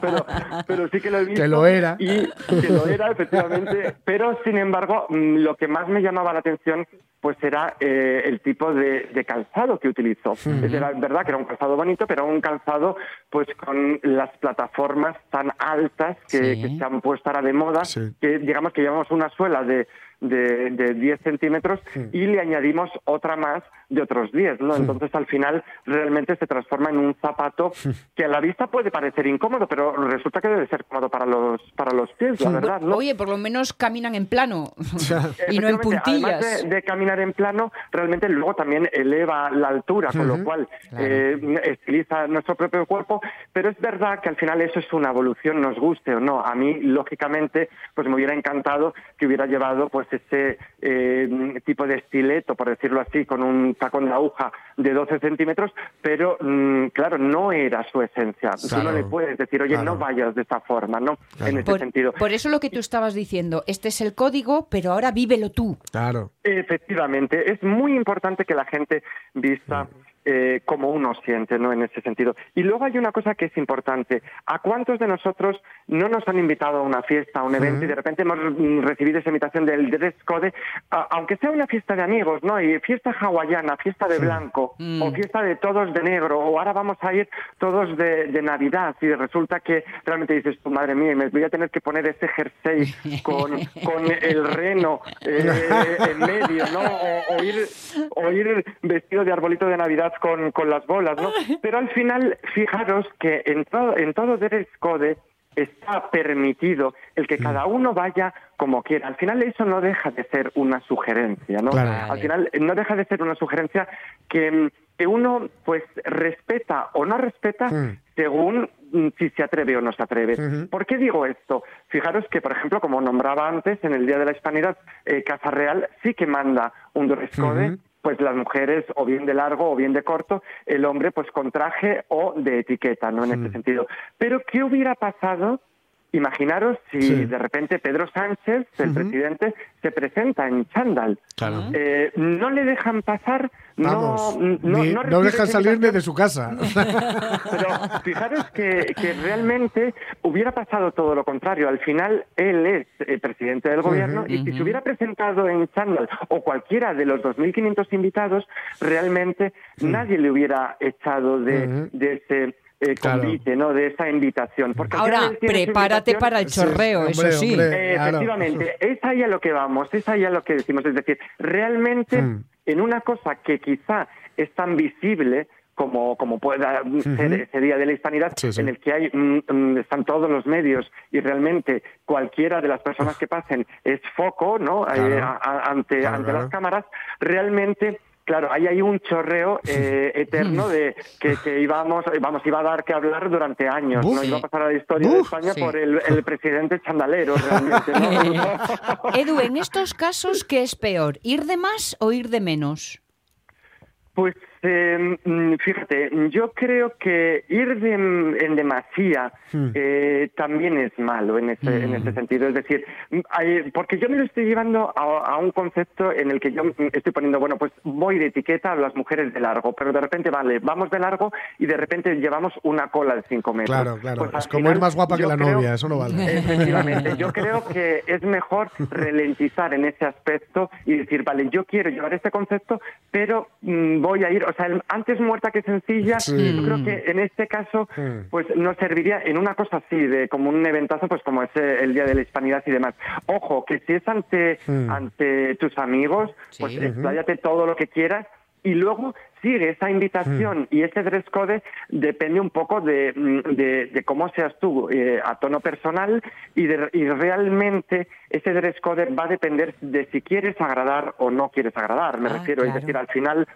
pero, pero, sí que lo he visto. Que lo era. Y que lo era, efectivamente. Pero, sin embargo, mm, lo que más me llamaba la atención pues era eh, el tipo de, calzado que utilizó. Es verdad que era un calzado bonito, pero un calzado pues con las plataformas tan altas que, se han puesto ahora de moda, que digamos que llevamos una suela de de, de 10 centímetros y le añadimos otra más de otros 10, ¿no? Entonces al final realmente se transforma en un zapato que a la vista puede parecer incómodo, pero resulta que debe ser cómodo para los para los pies, la verdad, ¿no? Oye, por lo menos caminan en plano [LAUGHS] y no en puntillas. Además de, caminar en plano, realmente luego también eleva la altura, con lo cual eh, estiliza nuestro propio cuerpo, pero es verdad que al final eso es una evolución, nos guste o no. A mí, lógicamente, pues me hubiera encantado que hubiera llevado pues ese eh, tipo de estileto, por decirlo así, con un tacón de aguja de 12 centímetros, pero mm, claro, no era su esencia. Tú no le puedes decir, oye, no vayas de esta forma, ¿no? En ese sentido. Por eso lo que tú estabas diciendo, este es el código, pero ahora vívelo tú. Claro. Efectivamente, es muy importante que la gente vista eh, como uno siente, ¿no? En ese sentido. Y luego hay una cosa que es importante. ¿A cuántos de nosotros no nos han invitado a una fiesta, a un evento, y de repente hemos recibido esa invitación del dress code, aunque sea una fiesta de amigos, ¿no? Y fiesta hawaiana, fiesta de blanco, mm. o fiesta de todos de negro, o ahora vamos a ir todos de, Navidad, y resulta que realmente dices, tu madre mía, me voy a tener que poner ese jersey con, [LAUGHS] con el reno eh, en medio, ¿no? O, ir, o ir vestido de arbolito de Navidad con, con las bolas, ¿no? [LAUGHS] Pero al final, fijaros que en todo, en todo Dress Code está permitido el que cada uno vaya como quiera. Al final eso no deja de ser una sugerencia, ¿no? Al final no deja de ser una sugerencia que, que uno pues respeta o no respeta hmm. según mm, si se atreve o no se atreve. ¿Por qué digo esto? Fijaros que, por ejemplo, como nombraba antes, en el Día de la Hispanidad, eh, Casa Real sí que manda un dress code pues las mujeres o bien de largo o bien de corto, el hombre pues con traje o de etiqueta, ¿no? En este sentido. Pero ¿qué hubiera pasado Imaginaros si de repente Pedro Sánchez, el presidente, se presenta en chándal. Eh, no le dejan pasar, no, no, dejan salir de su casa. [LAUGHS] Pero fijaros que, realmente hubiera pasado todo lo contrario. Al final, él es el presidente del gobierno y si se hubiera presentado en chándal o cualquiera de los 2.500 invitados, realmente nadie le hubiera echado de, de ese eh, convite, ¿no? De esa invitación. Porque Ahora, prepárate para el chorreo, eso sí. efectivamente, es ahí a lo que vamos, es ahí a lo que decimos. Es decir, realmente mm. en una cosa que quizá es tan visible como, como pueda ser ese Día de la Hispanidad, en el que hay, mm, mm, están todos los medios y realmente cualquiera de las personas que pasen es foco ¿no? Eh, ante, ante las cámaras, realmente Claro, ahí hay un chorreo [LAUGHS] eh, eterno de que, que, íbamos, vamos, iba a dar que hablar durante años, ¿no? Iba a pasar a la historia de España por el, el, presidente chandalero, realmente. [LAUGHS] Edu, en estos casos, ¿qué es peor? ¿Ir de más o ir de menos? Pues eh, fíjate, yo creo que ir en demasía hmm. eh, también es malo en ese, en ese hmm. sentido. Es decir, porque yo me lo estoy llevando a, un concepto en el que yo estoy poniendo, bueno, pues voy de etiqueta a las mujeres de largo, pero de repente, vale, vamos de largo y de repente llevamos una cola de 5 metros. Claro, claro. Pues es como ir más guapa que la novia, eso no vale. Efectivamente, [LAUGHS] yo creo que es mejor ralentizar en ese aspecto y decir, vale, yo quiero llevar este concepto, pero mm, voy a ir, o sea, antes muerta que sencilla, yo creo que en este caso, pues nos serviría en una cosa así, de como un eventazo, pues como es el Día de la Hispanidad y demás. Ojo, que si es ante, ante tus amigos, pues expláyate todo lo que quieras, y luego sigue esa invitación y ese dress code depende un poco de, de, cómo seas tú eh, a tono personal y, y realmente ese dress code va a depender de si quieres agradar o no quieres agradar. Me ah, refiero, es decir, al final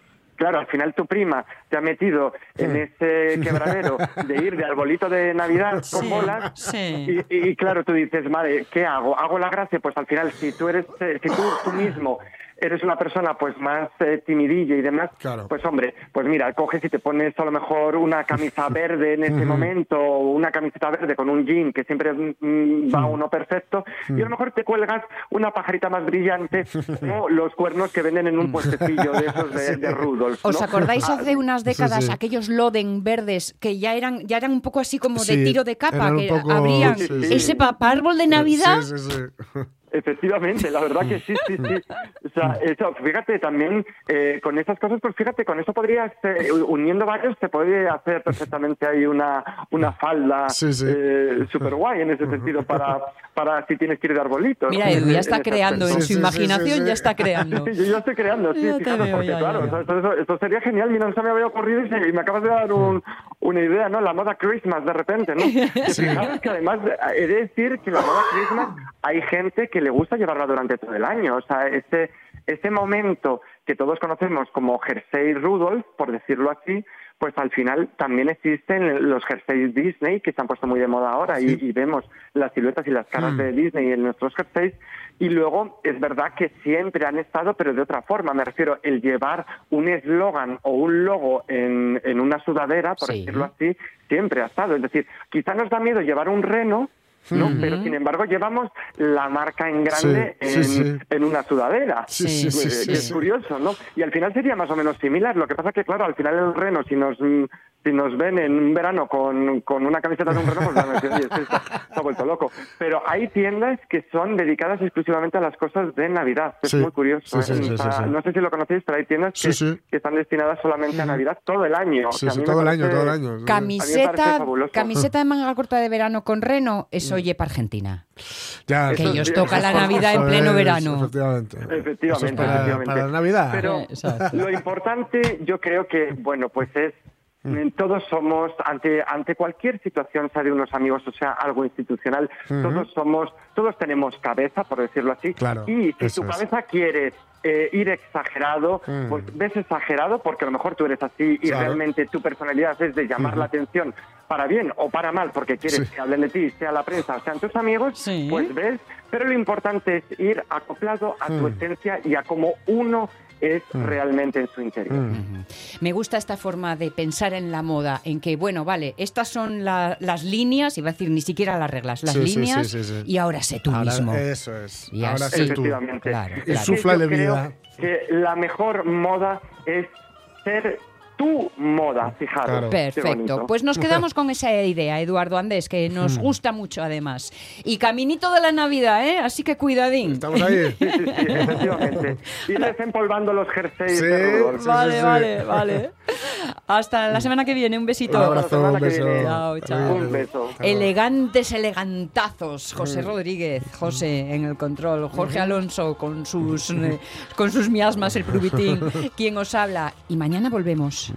claro, al final tu prima te ha metido en ese quebradero de ir de arbolito de Navidad con bolas y, claro, tú dices, madre, ¿qué hago? ¿Hago la gracia? Pues al final, si tú eres, eh, si tú, tú mismo eres una persona pues más eh, timidilla y demás, pues hombre, pues mira, coges y te pones a lo mejor una camisa [LAUGHS] verde en ese momento o una camiseta verde con un jean que siempre mm, mm, va uno perfecto y a lo mejor te cuelgas una pajarita más brillante [LAUGHS] o los cuernos que venden en un puestecillo de esos de, Rudolf. ¿Os acordáis ah, hace unas décadas aquellos Loden verdes que ya eran ya eran un poco así como de tiro de capa, que abrían ese árbol de Navidad? Efectivamente, la verdad que sí, sí, sí. O sea, eso, fíjate, también eh, con esas cosas, pues fíjate, con eso podrías, eh, uniendo varios, te puede hacer perfectamente ahí una, una falda eh, súper guay en ese sentido para, para si tienes que ir de arbolito. Mira, Edu, ya está creando, en su imaginación ya está creando. Yo ya estoy creando, sí, sí, porque claro, Eso, sería genial, mira, no se me había ocurrido y, me acabas de dar un, una idea, ¿no? La moda Christmas de repente, ¿no? [LAUGHS] Que fijaros que además he de decir que la moda Christmas hay gente que le gusta llevarla durante todo el año. O sea, ese, ese momento que todos conocemos como jersey Rudolph, por decirlo así, pues al final también existen los jerseys Disney que se han puesto muy de moda ahora y, vemos las siluetas y las caras de hmm. Disney en nuestros jerseys. Y luego es verdad que siempre han estado pero de otra forma. Me refiero el llevar un eslogan o un logo en, en una sudadera por decirlo así siempre ha estado. Es decir quizá nos da miedo llevar un reno ¿no? Pero sin embargo llevamos la marca en grande en, una sudadera. Sí, es curioso, ¿no? Y al final sería más o menos similar. Lo que pasa que, claro, al final el reno, si nos si nos ven en un verano con, con una camiseta de un reno, pues van a decir, oye, está, está, vuelto loco. Pero hay tiendas que son dedicadas exclusivamente a las cosas de Navidad. Es muy curioso. ¿eh? no sé si lo conocéis, pero hay tiendas que, que están destinadas solamente a Navidad todo el año. Sí, todo el año, todo el año. Camiseta, camiseta de manga corta de verano con reno, eso oye para Argentina. Ya, que ellos tocan la Navidad en pleno verano. Efectivamente. Efectivamente, para, efectivamente. Para la Navidad. Pero lo importante, yo creo que, bueno, pues es Mm. Todos somos, ante, ante cualquier situación, sea de unos amigos o sea algo institucional, todos somos, todos tenemos cabeza, por decirlo así. y si tu cabeza quiere eh, ir exagerado, mm. pues ves exagerado porque a lo mejor tú eres así y realmente tu personalidad es de llamar la atención para bien o para mal porque quieres que hablen de ti, sea la prensa o sean tus amigos, pues ves. Pero lo importante es ir acoplado a tu mm. esencia y a cómo uno es mm. realmente en su interior. Mm. Me gusta esta forma de pensar en la moda, en que, bueno, vale, estas son las líneas, iba a decir ni siquiera las reglas, las líneas, y ahora sé tú mismo. Eso es. Y ahora sé tú. Claro, claro. vida. Que la mejor moda es ser tu moda, fijaros. Perfecto. Pues nos [LAUGHS] quedamos con esa idea, Eduardo Andés, que nos hmm. gusta mucho además. Y caminito de la Navidad, ¿eh? Así que cuidadín. Estamos ahí. sí, sí, sí, efectivamente. Y desempolvando los jerseys de Vale, vale, vale. Hasta la semana que viene. Un besito. Un abrazo, un beso. Chao, chao. Un beso. Elegantes, elegantazos. José hmm. Rodríguez, José en el control. Jorge hmm. Alonso con sus, eh, con sus miasmas, el prubitín. [LAUGHS] Quien os habla. Y mañana volvemos.